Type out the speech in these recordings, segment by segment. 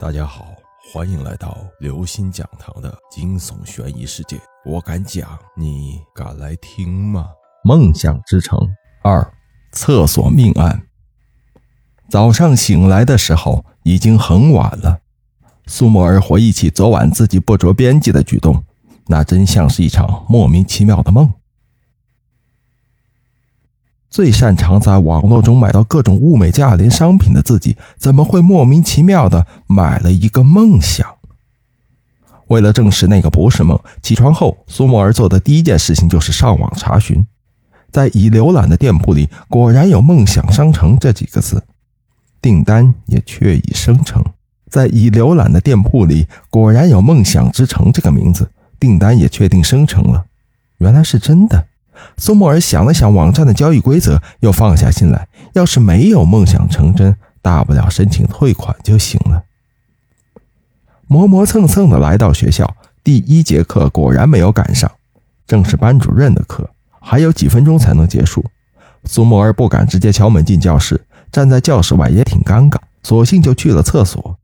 大家好，欢迎来到刘星讲堂的惊悚悬疑世界。我敢讲，你敢来听吗？梦想之城二，厕所命案。早上醒来的时候已经很晚了。苏沫儿回忆起昨晚自己不着边际的举动，那真像是一场莫名其妙的梦。最擅长在网络中买到各种物美价廉商品的自己，怎么会莫名其妙的买了一个梦想？为了证实那个不是梦，起床后苏沫儿做的第一件事情就是上网查询，在已浏览的店铺里，果然有“梦想商城”这几个字，订单也确已生成。在已浏览的店铺里，果然有“梦想之城”这个名字，订单也确定生成了。原来是真的。苏沫儿想了想网站的交易规则，又放下心来。要是没有梦想成真，大不了申请退款就行了。磨磨蹭蹭的来到学校，第一节课果然没有赶上，正是班主任的课，还有几分钟才能结束。苏沫儿不敢直接敲门进教室，站在教室外也挺尴尬，索性就去了厕所。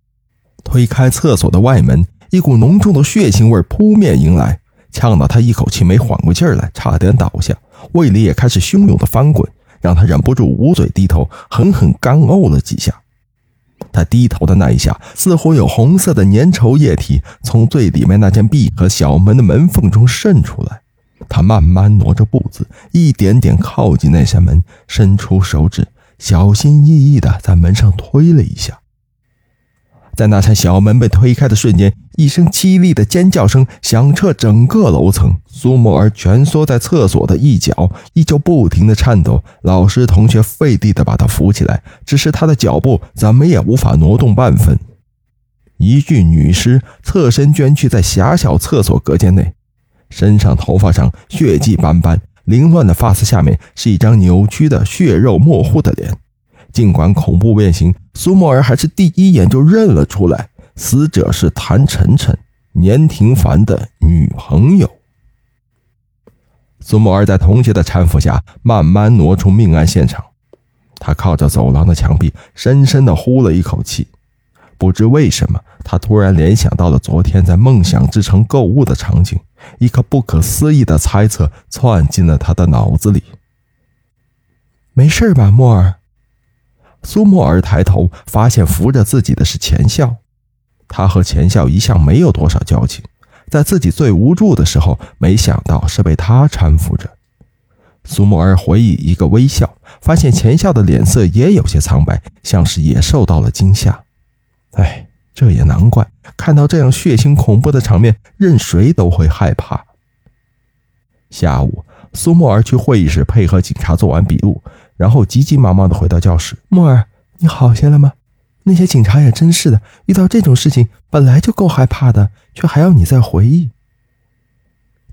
推开厕所的外门，一股浓重的血腥味扑面迎来。呛得他一口气没缓过劲儿来，差点倒下，胃里也开始汹涌的翻滚，让他忍不住捂嘴低头，狠狠干呕了几下。他低头的那一下，似乎有红色的粘稠液体从最里面那间闭合小门的门缝中渗出来。他慢慢挪着步子，一点点靠近那扇门，伸出手指，小心翼翼地在门上推了一下。在那扇小门被推开的瞬间，一声凄厉的尖叫声响彻整个楼层。苏沫儿蜷缩在厕所的一角，依旧不停地颤抖。老师、同学费力地把他扶起来，只是他的脚步怎么也无法挪动半分。一具女尸侧身蜷曲在狭小厕所隔间内，身上、头发上血迹斑斑，凌乱的发丝下面是一张扭曲的血肉模糊的脸。尽管恐怖变形，苏沫儿还是第一眼就认了出来，死者是谭晨晨、年廷凡的女朋友。苏沫儿在同学的搀扶下，慢慢挪出命案现场。他靠着走廊的墙壁，深深地呼了一口气。不知为什么，他突然联想到了昨天在梦想之城购物的场景，一个不可思议的猜测窜进了他的脑子里。没事吧，沫儿？苏沫儿抬头，发现扶着自己的是钱笑。他和钱笑一向没有多少交情，在自己最无助的时候，没想到是被他搀扶着。苏沫儿回忆一个微笑，发现钱笑的脸色也有些苍白，像是也受到了惊吓。哎，这也难怪，看到这样血腥恐怖的场面，任谁都会害怕。下午，苏沫儿去会议室配合警察做完笔录。然后急急忙忙的回到教室。莫儿，你好些了吗？那些警察也真是的，遇到这种事情本来就够害怕的，却还要你再回忆。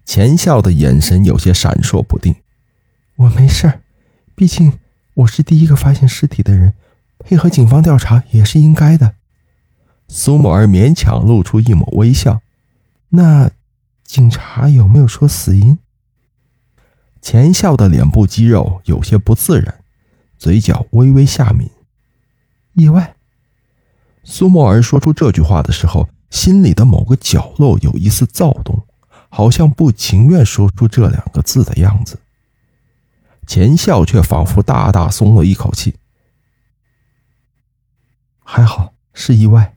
钱笑的眼神有些闪烁不定。我没事儿，毕竟我是第一个发现尸体的人，配合警方调查也是应该的。苏沫儿勉强露出一抹微笑。那警察有没有说死因？钱笑的脸部肌肉有些不自然，嘴角微微下抿。意外。苏沫儿说出这句话的时候，心里的某个角落有一丝躁动，好像不情愿说出这两个字的样子。钱笑却仿佛大大松了一口气。还好是意外。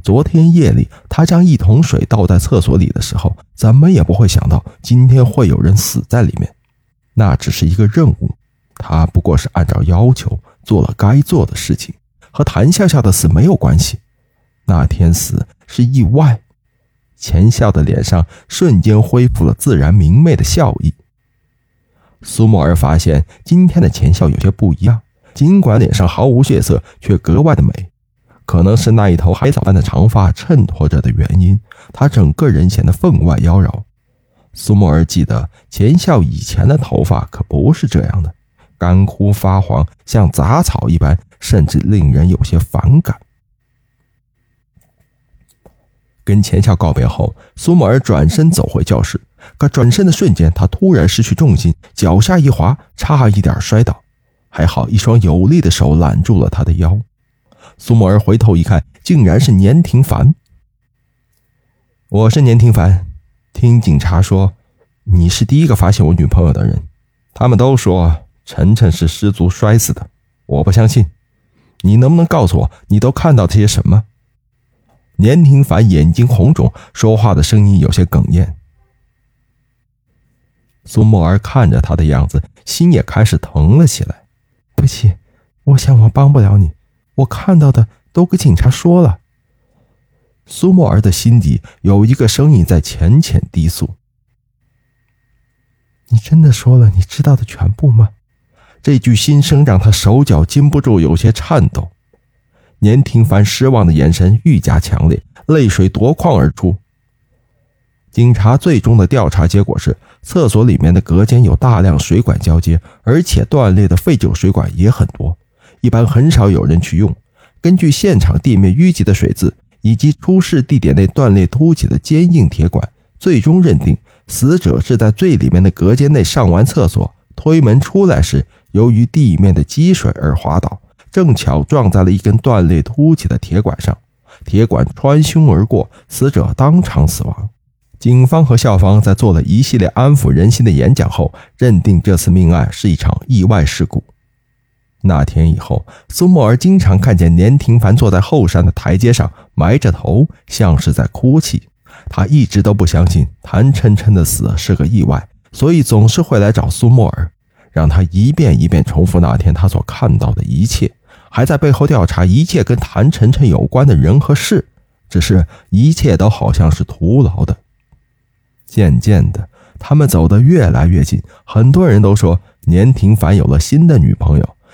昨天夜里他将一桶水倒在厕所里的时候，怎么也不会想到今天会有人死在里面。那只是一个任务，他不过是按照要求做了该做的事情，和谭笑笑的死没有关系。那天死是意外。钱笑的脸上瞬间恢复了自然明媚的笑意。苏沫儿发现今天的钱笑有些不一样，尽管脸上毫无血色，却格外的美。可能是那一头海藻般的长发衬托着的原因，她整个人显得分外妖娆。苏沫儿记得钱笑以前的头发可不是这样的，干枯发黄，像杂草一般，甚至令人有些反感。跟钱笑告别后，苏沫儿转身走回教室，可转身的瞬间，他突然失去重心，脚下一滑，差一点摔倒，还好一双有力的手揽住了他的腰。苏沫儿回头一看，竟然是年廷凡。我是年廷凡，听警察说你是第一个发现我女朋友的人。他们都说晨晨是失足摔死的，我不相信。你能不能告诉我，你都看到些什么？年廷凡眼睛红肿，说话的声音有些哽咽。苏沫儿看着他的样子，心也开始疼了起来。对不起，我想我帮不了你。我看到的都给警察说了。苏沫儿的心底有一个声音在浅浅低诉：“你真的说了你知道的全部吗？”这句心声让他手脚禁不住有些颤抖。年廷凡失望的眼神愈加强烈，泪水夺眶而出。警察最终的调查结果是，厕所里面的隔间有大量水管交接，而且断裂的废旧水管也很多，一般很少有人去用。根据现场地面淤积的水渍以及出事地点内断裂凸起的坚硬铁管，最终认定死者是在最里面的隔间内上完厕所，推门出来时，由于地面的积水而滑倒。正巧撞在了一根断裂凸起的铁管上，铁管穿胸而过，死者当场死亡。警方和校方在做了一系列安抚人心的演讲后，认定这次命案是一场意外事故。那天以后，苏沫儿经常看见年廷凡坐在后山的台阶上，埋着头，像是在哭泣。他一直都不相信谭琛琛的死是个意外，所以总是会来找苏沫儿，让他一遍一遍重复那天他所看到的一切。还在背后调查一切跟谭晨晨有关的人和事，只是一切都好像是徒劳的。渐渐的，他们走得越来越近，很多人都说年廷凡有了新的女朋友，